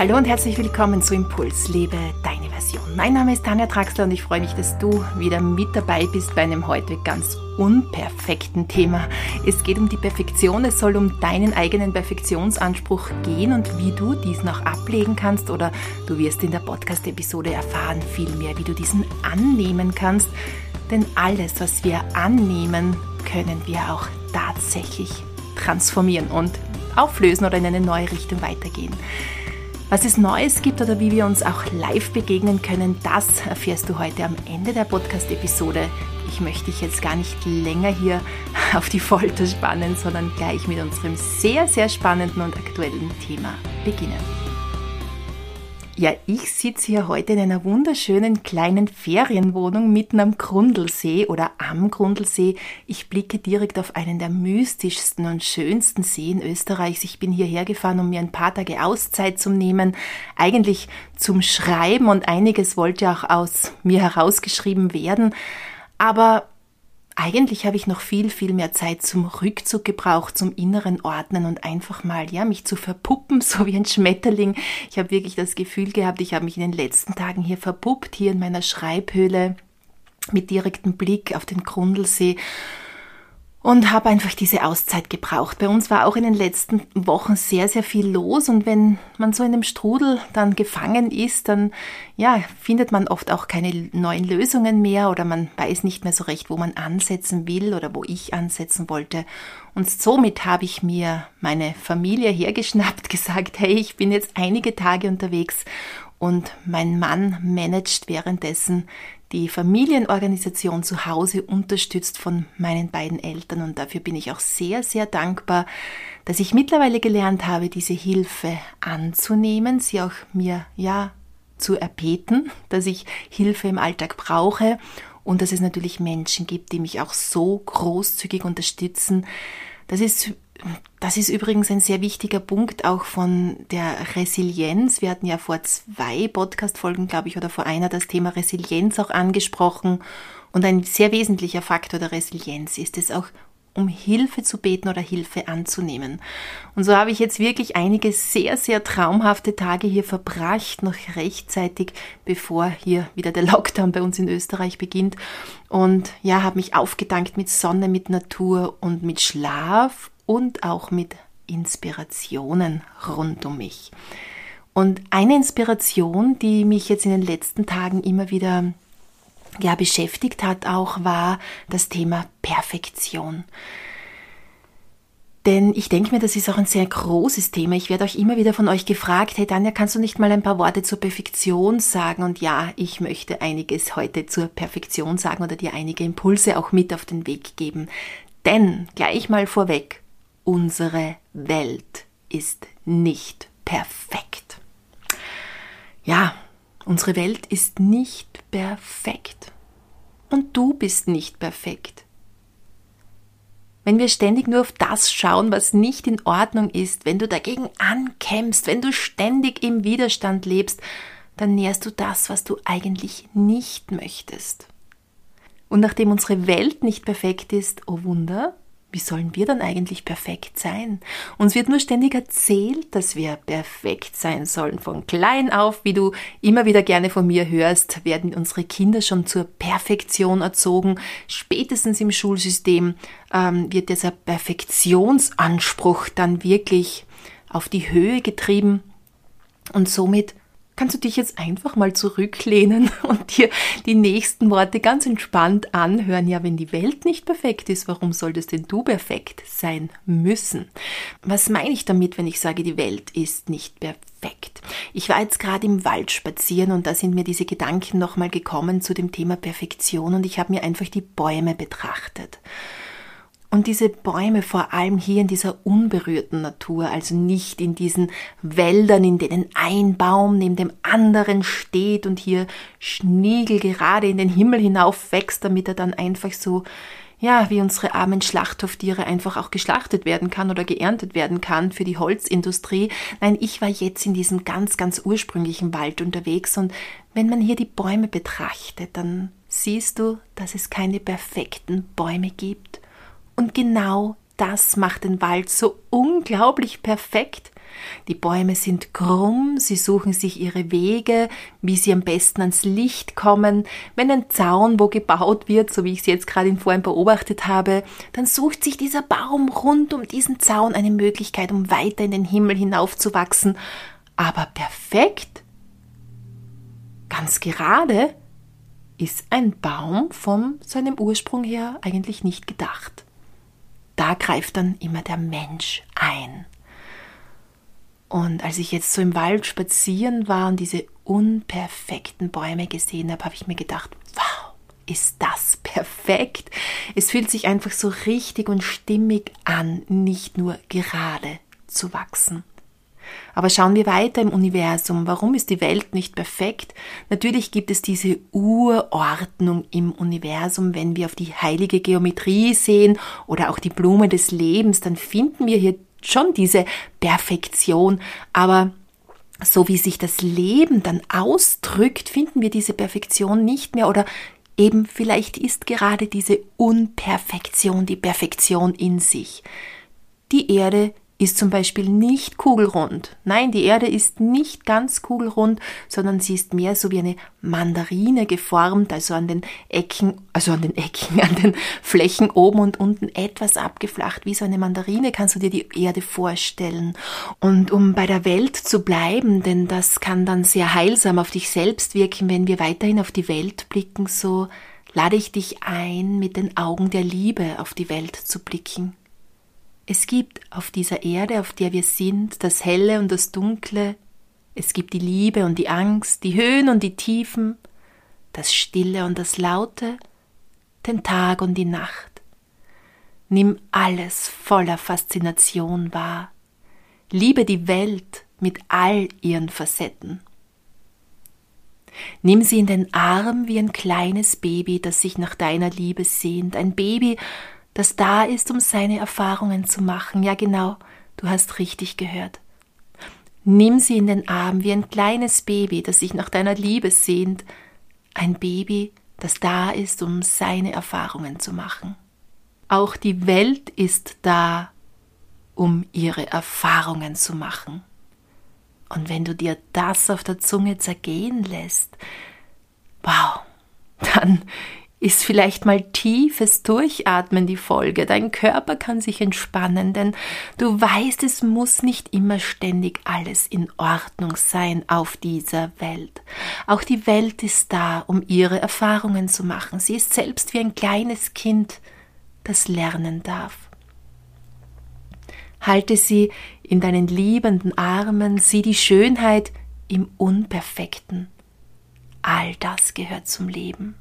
Hallo und herzlich willkommen zu Impuls, lebe deine Version. Mein Name ist Tanja Traxler und ich freue mich, dass du wieder mit dabei bist bei einem heute ganz unperfekten Thema. Es geht um die Perfektion, es soll um deinen eigenen Perfektionsanspruch gehen und wie du diesen auch ablegen kannst oder du wirst in der Podcast-Episode erfahren vielmehr, wie du diesen annehmen kannst. Denn alles, was wir annehmen, können wir auch tatsächlich transformieren und auflösen oder in eine neue Richtung weitergehen. Was es Neues gibt oder wie wir uns auch live begegnen können, das erfährst du heute am Ende der Podcast-Episode. Ich möchte dich jetzt gar nicht länger hier auf die Folter spannen, sondern gleich mit unserem sehr, sehr spannenden und aktuellen Thema beginnen. Ja, ich sitze hier heute in einer wunderschönen kleinen Ferienwohnung mitten am Grundlsee oder am Grundlsee. Ich blicke direkt auf einen der mystischsten und schönsten Seen Österreichs. Ich bin hierher gefahren, um mir ein paar Tage Auszeit zu nehmen, eigentlich zum Schreiben und einiges wollte auch aus mir herausgeschrieben werden. Aber eigentlich habe ich noch viel, viel mehr Zeit zum Rückzug gebraucht, zum inneren Ordnen und einfach mal, ja, mich zu verpuppen, so wie ein Schmetterling. Ich habe wirklich das Gefühl gehabt, ich habe mich in den letzten Tagen hier verpuppt, hier in meiner Schreibhöhle mit direktem Blick auf den Grundlsee und habe einfach diese Auszeit gebraucht. Bei uns war auch in den letzten Wochen sehr, sehr viel los und wenn man so in einem Strudel dann gefangen ist, dann ja, findet man oft auch keine neuen Lösungen mehr oder man weiß nicht mehr so recht, wo man ansetzen will oder wo ich ansetzen wollte. Und somit habe ich mir meine Familie hergeschnappt, gesagt, hey, ich bin jetzt einige Tage unterwegs und mein Mann managt währenddessen die Familienorganisation zu Hause unterstützt von meinen beiden Eltern und dafür bin ich auch sehr, sehr dankbar, dass ich mittlerweile gelernt habe, diese Hilfe anzunehmen, sie auch mir ja zu erbeten, dass ich Hilfe im Alltag brauche und dass es natürlich Menschen gibt, die mich auch so großzügig unterstützen. Das ist das ist übrigens ein sehr wichtiger Punkt auch von der Resilienz. Wir hatten ja vor zwei Podcast-Folgen, glaube ich, oder vor einer das Thema Resilienz auch angesprochen. Und ein sehr wesentlicher Faktor der Resilienz ist es auch, um Hilfe zu beten oder Hilfe anzunehmen. Und so habe ich jetzt wirklich einige sehr, sehr traumhafte Tage hier verbracht, noch rechtzeitig, bevor hier wieder der Lockdown bei uns in Österreich beginnt. Und ja, habe mich aufgedankt mit Sonne, mit Natur und mit Schlaf und auch mit Inspirationen rund um mich. Und eine Inspiration, die mich jetzt in den letzten Tagen immer wieder ja, beschäftigt hat, auch war das Thema Perfektion. Denn ich denke mir, das ist auch ein sehr großes Thema. Ich werde euch immer wieder von euch gefragt, hey Danja, kannst du nicht mal ein paar Worte zur Perfektion sagen? Und ja, ich möchte einiges heute zur Perfektion sagen oder dir einige Impulse auch mit auf den Weg geben. Denn gleich mal vorweg, unsere Welt ist nicht perfekt. Ja, unsere Welt ist nicht perfekt. Und du bist nicht perfekt. Wenn wir ständig nur auf das schauen, was nicht in Ordnung ist, wenn du dagegen ankämpfst, wenn du ständig im Widerstand lebst, dann nährst du das, was du eigentlich nicht möchtest. Und nachdem unsere Welt nicht perfekt ist, oh Wunder, wie sollen wir dann eigentlich perfekt sein? Uns wird nur ständig erzählt, dass wir perfekt sein sollen. Von klein auf, wie du immer wieder gerne von mir hörst, werden unsere Kinder schon zur Perfektion erzogen. Spätestens im Schulsystem ähm, wird dieser Perfektionsanspruch dann wirklich auf die Höhe getrieben. Und somit kannst du dich jetzt einfach mal zurücklehnen und dir die nächsten Worte ganz entspannt anhören. Ja, wenn die Welt nicht perfekt ist, warum solltest denn du perfekt sein müssen? Was meine ich damit, wenn ich sage, die Welt ist nicht perfekt? Ich war jetzt gerade im Wald spazieren und da sind mir diese Gedanken nochmal gekommen zu dem Thema Perfektion und ich habe mir einfach die Bäume betrachtet. Und diese Bäume vor allem hier in dieser unberührten Natur, also nicht in diesen Wäldern, in denen ein Baum neben dem anderen steht und hier Schniegel gerade in den Himmel hinauf wächst, damit er dann einfach so, ja, wie unsere armen Schlachthoftiere einfach auch geschlachtet werden kann oder geerntet werden kann für die Holzindustrie. Nein, ich war jetzt in diesem ganz, ganz ursprünglichen Wald unterwegs und wenn man hier die Bäume betrachtet, dann siehst du, dass es keine perfekten Bäume gibt und genau das macht den Wald so unglaublich perfekt. Die Bäume sind krumm, sie suchen sich ihre Wege, wie sie am besten ans Licht kommen. Wenn ein Zaun wo gebaut wird, so wie ich es jetzt gerade vorhin beobachtet habe, dann sucht sich dieser Baum rund um diesen Zaun eine Möglichkeit, um weiter in den Himmel hinaufzuwachsen. Aber perfekt, ganz gerade, ist ein Baum von seinem Ursprung her eigentlich nicht gedacht. Da greift dann immer der Mensch ein. Und als ich jetzt so im Wald spazieren war und diese unperfekten Bäume gesehen habe, habe ich mir gedacht, wow, ist das perfekt. Es fühlt sich einfach so richtig und stimmig an, nicht nur gerade zu wachsen. Aber schauen wir weiter im Universum. Warum ist die Welt nicht perfekt? Natürlich gibt es diese Urordnung im Universum. Wenn wir auf die heilige Geometrie sehen oder auch die Blume des Lebens, dann finden wir hier schon diese Perfektion, aber so wie sich das Leben dann ausdrückt, finden wir diese Perfektion nicht mehr oder eben vielleicht ist gerade diese Unperfektion die Perfektion in sich. Die Erde ist zum Beispiel nicht kugelrund. Nein, die Erde ist nicht ganz kugelrund, sondern sie ist mehr so wie eine Mandarine geformt, also an den Ecken, also an den Ecken, an den Flächen oben und unten etwas abgeflacht. Wie so eine Mandarine kannst du dir die Erde vorstellen. Und um bei der Welt zu bleiben, denn das kann dann sehr heilsam auf dich selbst wirken, wenn wir weiterhin auf die Welt blicken, so lade ich dich ein, mit den Augen der Liebe auf die Welt zu blicken. Es gibt auf dieser Erde, auf der wir sind, das Helle und das Dunkle, es gibt die Liebe und die Angst, die Höhen und die Tiefen, das Stille und das Laute, den Tag und die Nacht. Nimm alles voller Faszination wahr. Liebe die Welt mit all ihren Facetten. Nimm sie in den Arm wie ein kleines Baby, das sich nach deiner Liebe sehnt, ein Baby, das da ist, um seine Erfahrungen zu machen. Ja, genau, du hast richtig gehört. Nimm sie in den Arm wie ein kleines Baby, das sich nach deiner Liebe sehnt, ein Baby, das da ist, um seine Erfahrungen zu machen. Auch die Welt ist da, um ihre Erfahrungen zu machen. Und wenn du dir das auf der Zunge zergehen lässt, wow, dann ist vielleicht mal tiefes Durchatmen die Folge. Dein Körper kann sich entspannen, denn du weißt, es muss nicht immer ständig alles in Ordnung sein auf dieser Welt. Auch die Welt ist da, um ihre Erfahrungen zu machen. Sie ist selbst wie ein kleines Kind, das lernen darf. Halte sie in deinen liebenden Armen, sieh die Schönheit im Unperfekten. All das gehört zum Leben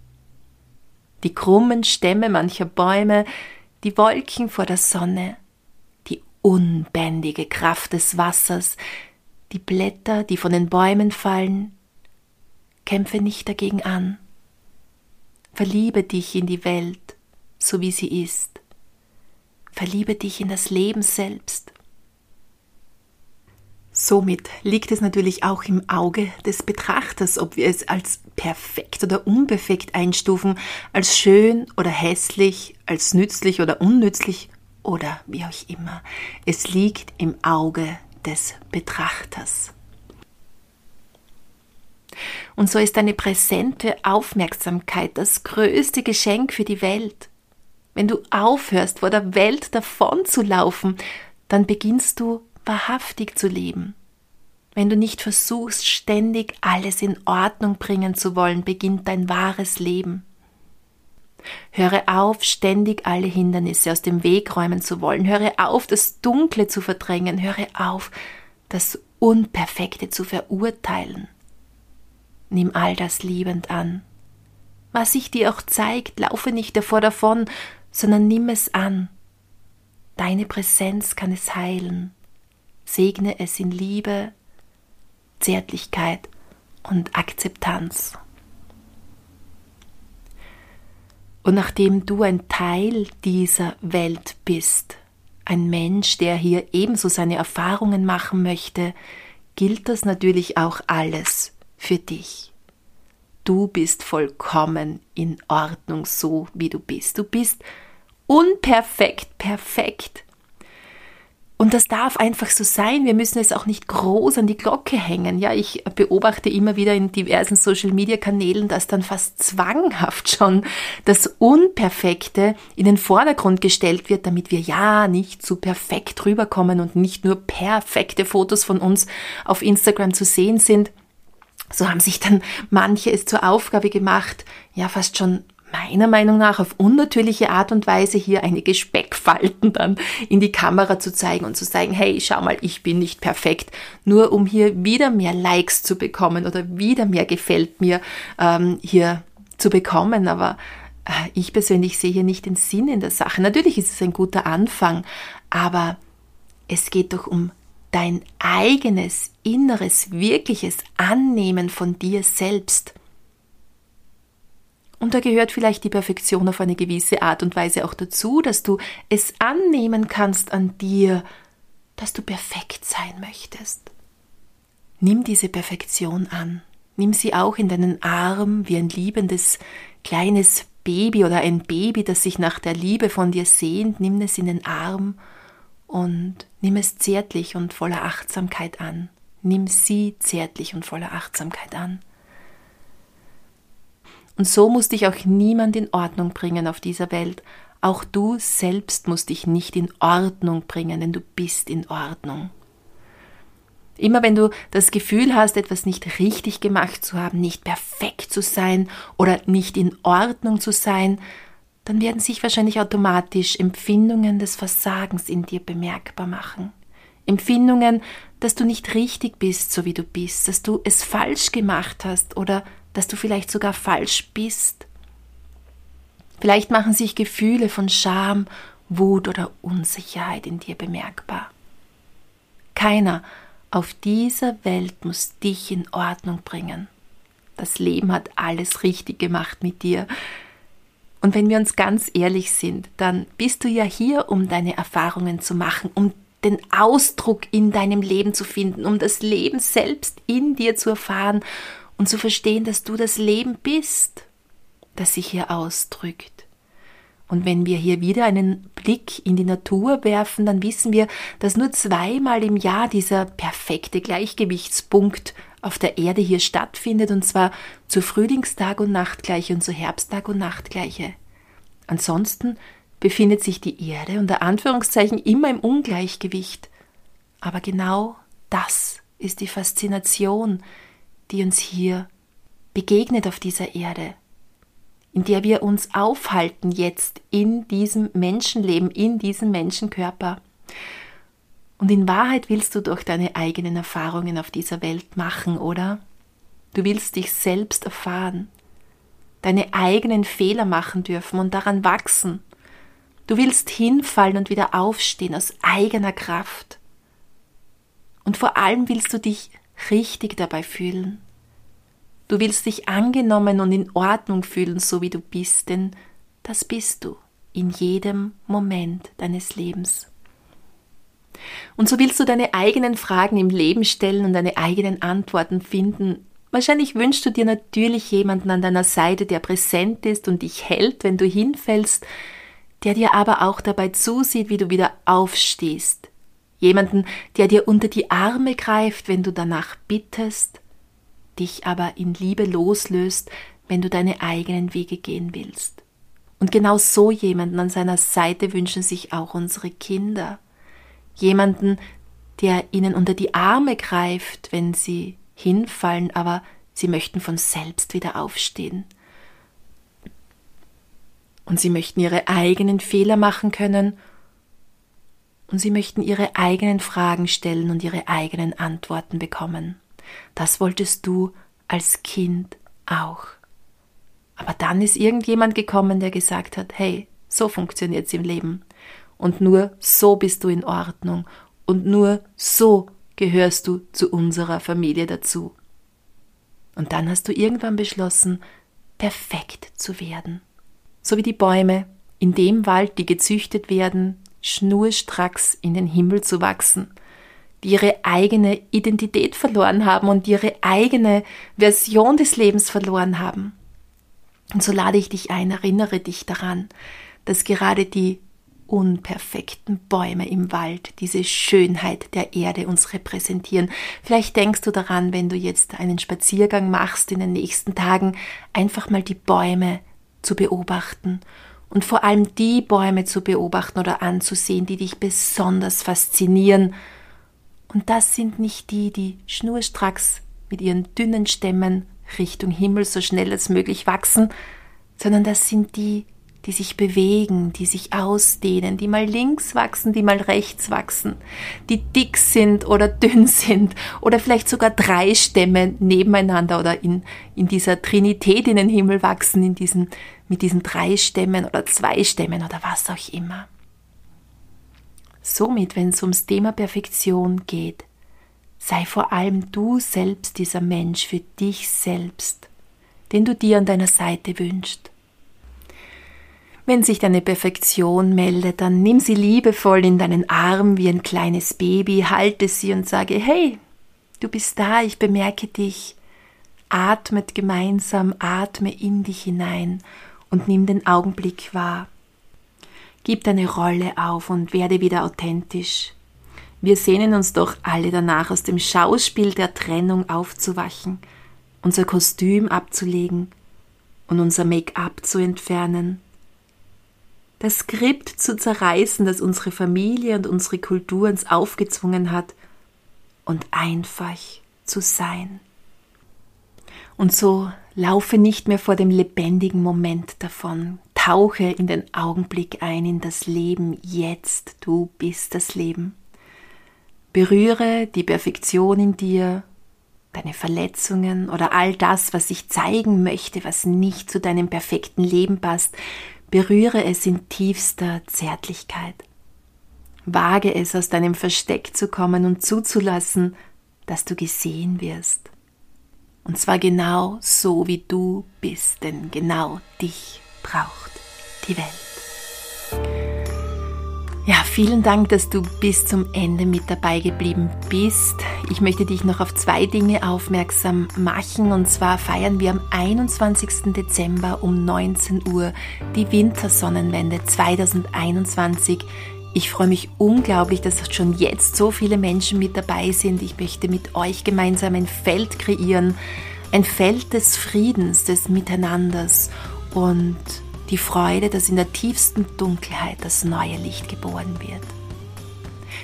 die krummen Stämme mancher Bäume, die Wolken vor der Sonne, die unbändige Kraft des Wassers, die Blätter, die von den Bäumen fallen. Kämpfe nicht dagegen an. Verliebe dich in die Welt, so wie sie ist. Verliebe dich in das Leben selbst. Somit liegt es natürlich auch im Auge des Betrachters, ob wir es als perfekt oder unperfekt einstufen, als schön oder hässlich, als nützlich oder unnützlich oder wie auch immer. Es liegt im Auge des Betrachters. Und so ist eine präsente Aufmerksamkeit das größte Geschenk für die Welt. Wenn du aufhörst, vor der Welt davonzulaufen, dann beginnst du wahrhaftig zu leben. Wenn du nicht versuchst, ständig alles in Ordnung bringen zu wollen, beginnt dein wahres Leben. Höre auf, ständig alle Hindernisse aus dem Weg räumen zu wollen. Höre auf, das Dunkle zu verdrängen. Höre auf, das Unperfekte zu verurteilen. Nimm all das liebend an. Was sich dir auch zeigt, laufe nicht davor davon, sondern nimm es an. Deine Präsenz kann es heilen segne es in Liebe, Zärtlichkeit und Akzeptanz. Und nachdem du ein Teil dieser Welt bist, ein Mensch, der hier ebenso seine Erfahrungen machen möchte, gilt das natürlich auch alles für dich. Du bist vollkommen in Ordnung so, wie du bist. Du bist unperfekt perfekt. Und das darf einfach so sein. Wir müssen es auch nicht groß an die Glocke hängen. Ja, ich beobachte immer wieder in diversen Social Media Kanälen, dass dann fast zwanghaft schon das Unperfekte in den Vordergrund gestellt wird, damit wir ja nicht zu perfekt rüberkommen und nicht nur perfekte Fotos von uns auf Instagram zu sehen sind. So haben sich dann manche es zur Aufgabe gemacht, ja fast schon meiner Meinung nach auf unnatürliche Art und Weise hier einige Speckfalten dann in die Kamera zu zeigen und zu sagen, hey, schau mal, ich bin nicht perfekt, nur um hier wieder mehr Likes zu bekommen oder wieder mehr gefällt mir ähm, hier zu bekommen. Aber äh, ich persönlich sehe hier nicht den Sinn in der Sache. Natürlich ist es ein guter Anfang, aber es geht doch um dein eigenes, inneres, wirkliches Annehmen von dir selbst. Und da gehört vielleicht die Perfektion auf eine gewisse Art und Weise auch dazu, dass du es annehmen kannst an dir, dass du perfekt sein möchtest. Nimm diese Perfektion an. Nimm sie auch in deinen Arm wie ein liebendes kleines Baby oder ein Baby, das sich nach der Liebe von dir sehnt. Nimm es in den Arm und nimm es zärtlich und voller Achtsamkeit an. Nimm sie zärtlich und voller Achtsamkeit an. Und so muss dich auch niemand in Ordnung bringen auf dieser Welt. Auch du selbst musst dich nicht in Ordnung bringen, denn du bist in Ordnung. Immer wenn du das Gefühl hast, etwas nicht richtig gemacht zu haben, nicht perfekt zu sein oder nicht in Ordnung zu sein, dann werden sich wahrscheinlich automatisch Empfindungen des Versagens in dir bemerkbar machen. Empfindungen, dass du nicht richtig bist, so wie du bist, dass du es falsch gemacht hast oder dass du vielleicht sogar falsch bist. Vielleicht machen sich Gefühle von Scham, Wut oder Unsicherheit in dir bemerkbar. Keiner auf dieser Welt muss dich in Ordnung bringen. Das Leben hat alles richtig gemacht mit dir. Und wenn wir uns ganz ehrlich sind, dann bist du ja hier, um deine Erfahrungen zu machen, um den Ausdruck in deinem Leben zu finden, um das Leben selbst in dir zu erfahren und zu verstehen, dass du das Leben bist, das sich hier ausdrückt. Und wenn wir hier wieder einen Blick in die Natur werfen, dann wissen wir, dass nur zweimal im Jahr dieser perfekte Gleichgewichtspunkt auf der Erde hier stattfindet, und zwar zur Frühlingstag und Nachtgleiche und zur Herbsttag und Nachtgleiche. Ansonsten befindet sich die Erde unter Anführungszeichen immer im Ungleichgewicht. Aber genau das ist die Faszination, die uns hier begegnet auf dieser Erde, in der wir uns aufhalten jetzt in diesem Menschenleben, in diesem Menschenkörper. Und in Wahrheit willst du doch deine eigenen Erfahrungen auf dieser Welt machen, oder? Du willst dich selbst erfahren, deine eigenen Fehler machen dürfen und daran wachsen. Du willst hinfallen und wieder aufstehen aus eigener Kraft. Und vor allem willst du dich richtig dabei fühlen. Du willst dich angenommen und in Ordnung fühlen, so wie du bist, denn das bist du in jedem Moment deines Lebens. Und so willst du deine eigenen Fragen im Leben stellen und deine eigenen Antworten finden. Wahrscheinlich wünschst du dir natürlich jemanden an deiner Seite, der präsent ist und dich hält, wenn du hinfällst, der dir aber auch dabei zusieht, wie du wieder aufstehst, jemanden, der dir unter die Arme greift, wenn du danach bittest, dich aber in Liebe loslöst, wenn du deine eigenen Wege gehen willst. Und genau so jemanden an seiner Seite wünschen sich auch unsere Kinder. Jemanden, der ihnen unter die Arme greift, wenn sie hinfallen, aber sie möchten von selbst wieder aufstehen. Und sie möchten ihre eigenen Fehler machen können und sie möchten ihre eigenen Fragen stellen und ihre eigenen Antworten bekommen. Das wolltest du als Kind auch. Aber dann ist irgendjemand gekommen, der gesagt hat, hey, so funktioniert's im Leben. Und nur so bist du in Ordnung. Und nur so gehörst du zu unserer Familie dazu. Und dann hast du irgendwann beschlossen, perfekt zu werden. So wie die Bäume in dem Wald, die gezüchtet werden, schnurstracks in den Himmel zu wachsen, die ihre eigene Identität verloren haben und ihre eigene Version des Lebens verloren haben. Und so lade ich dich ein, erinnere dich daran, dass gerade die unperfekten Bäume im Wald, diese Schönheit der Erde uns repräsentieren. Vielleicht denkst du daran, wenn du jetzt einen Spaziergang machst in den nächsten Tagen, einfach mal die Bäume zu beobachten und vor allem die Bäume zu beobachten oder anzusehen, die dich besonders faszinieren. Und das sind nicht die, die schnurstracks mit ihren dünnen Stämmen Richtung Himmel so schnell als möglich wachsen, sondern das sind die, die sich bewegen, die sich ausdehnen, die mal links wachsen, die mal rechts wachsen, die dick sind oder dünn sind oder vielleicht sogar drei Stämme nebeneinander oder in, in dieser Trinität in den Himmel wachsen, in diesen, mit diesen drei Stämmen oder zwei Stämmen oder was auch immer. Somit, wenn es ums Thema Perfektion geht, sei vor allem du selbst dieser Mensch für dich selbst, den du dir an deiner Seite wünschst wenn sich deine Perfektion meldet, dann nimm sie liebevoll in deinen Arm wie ein kleines Baby, halte sie und sage, hey, du bist da, ich bemerke dich. Atmet gemeinsam, atme in dich hinein und nimm den Augenblick wahr. Gib deine Rolle auf und werde wieder authentisch. Wir sehnen uns doch alle danach, aus dem Schauspiel der Trennung aufzuwachen, unser Kostüm abzulegen und unser Make-up zu entfernen das Skript zu zerreißen, das unsere Familie und unsere Kultur uns aufgezwungen hat, und einfach zu sein. Und so laufe nicht mehr vor dem lebendigen Moment davon, tauche in den Augenblick ein, in das Leben jetzt, du bist das Leben. Berühre die Perfektion in dir, deine Verletzungen oder all das, was sich zeigen möchte, was nicht zu deinem perfekten Leben passt, Berühre es in tiefster Zärtlichkeit. Wage es, aus deinem Versteck zu kommen und zuzulassen, dass du gesehen wirst. Und zwar genau so, wie du bist, denn genau dich braucht die Welt. Ja, vielen Dank, dass du bis zum Ende mit dabei geblieben bist. Ich möchte dich noch auf zwei Dinge aufmerksam machen. Und zwar feiern wir am 21. Dezember um 19 Uhr die Wintersonnenwende 2021. Ich freue mich unglaublich, dass schon jetzt so viele Menschen mit dabei sind. Ich möchte mit euch gemeinsam ein Feld kreieren, ein Feld des Friedens, des Miteinanders und die Freude, dass in der tiefsten Dunkelheit das neue Licht geboren wird.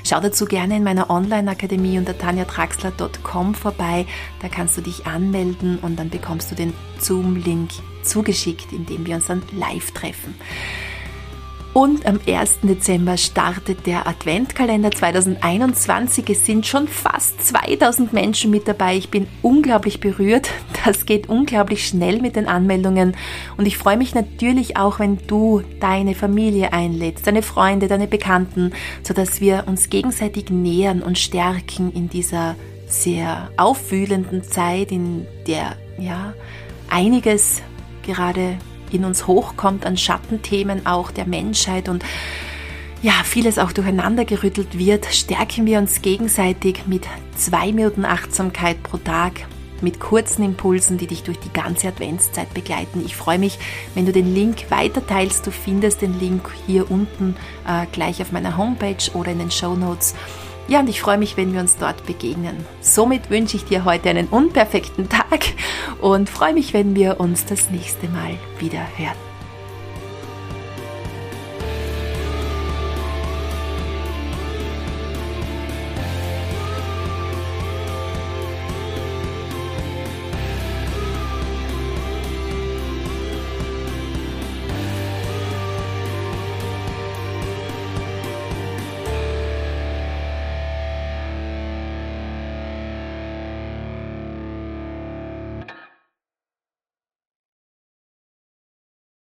Schau dazu gerne in meiner Online-Akademie unter tanjatraxler.com vorbei. Da kannst du dich anmelden und dann bekommst du den Zoom-Link zugeschickt, indem wir uns dann live treffen. Und am 1. Dezember startet der Adventkalender 2021. Es sind schon fast 2000 Menschen mit dabei. Ich bin unglaublich berührt. Das geht unglaublich schnell mit den Anmeldungen. Und ich freue mich natürlich auch, wenn du deine Familie einlädst, deine Freunde, deine Bekannten, sodass wir uns gegenseitig nähern und stärken in dieser sehr aufwühlenden Zeit, in der ja einiges gerade in uns hochkommt an Schattenthemen auch der Menschheit und ja, vieles auch durcheinander gerüttelt wird, stärken wir uns gegenseitig mit zwei Minuten Achtsamkeit pro Tag, mit kurzen Impulsen, die dich durch die ganze Adventszeit begleiten. Ich freue mich, wenn du den Link weiter teilst. Du findest den Link hier unten äh, gleich auf meiner Homepage oder in den Show Notes. Ja, und ich freue mich, wenn wir uns dort begegnen. Somit wünsche ich dir heute einen unperfekten Tag und freue mich, wenn wir uns das nächste Mal wieder hören.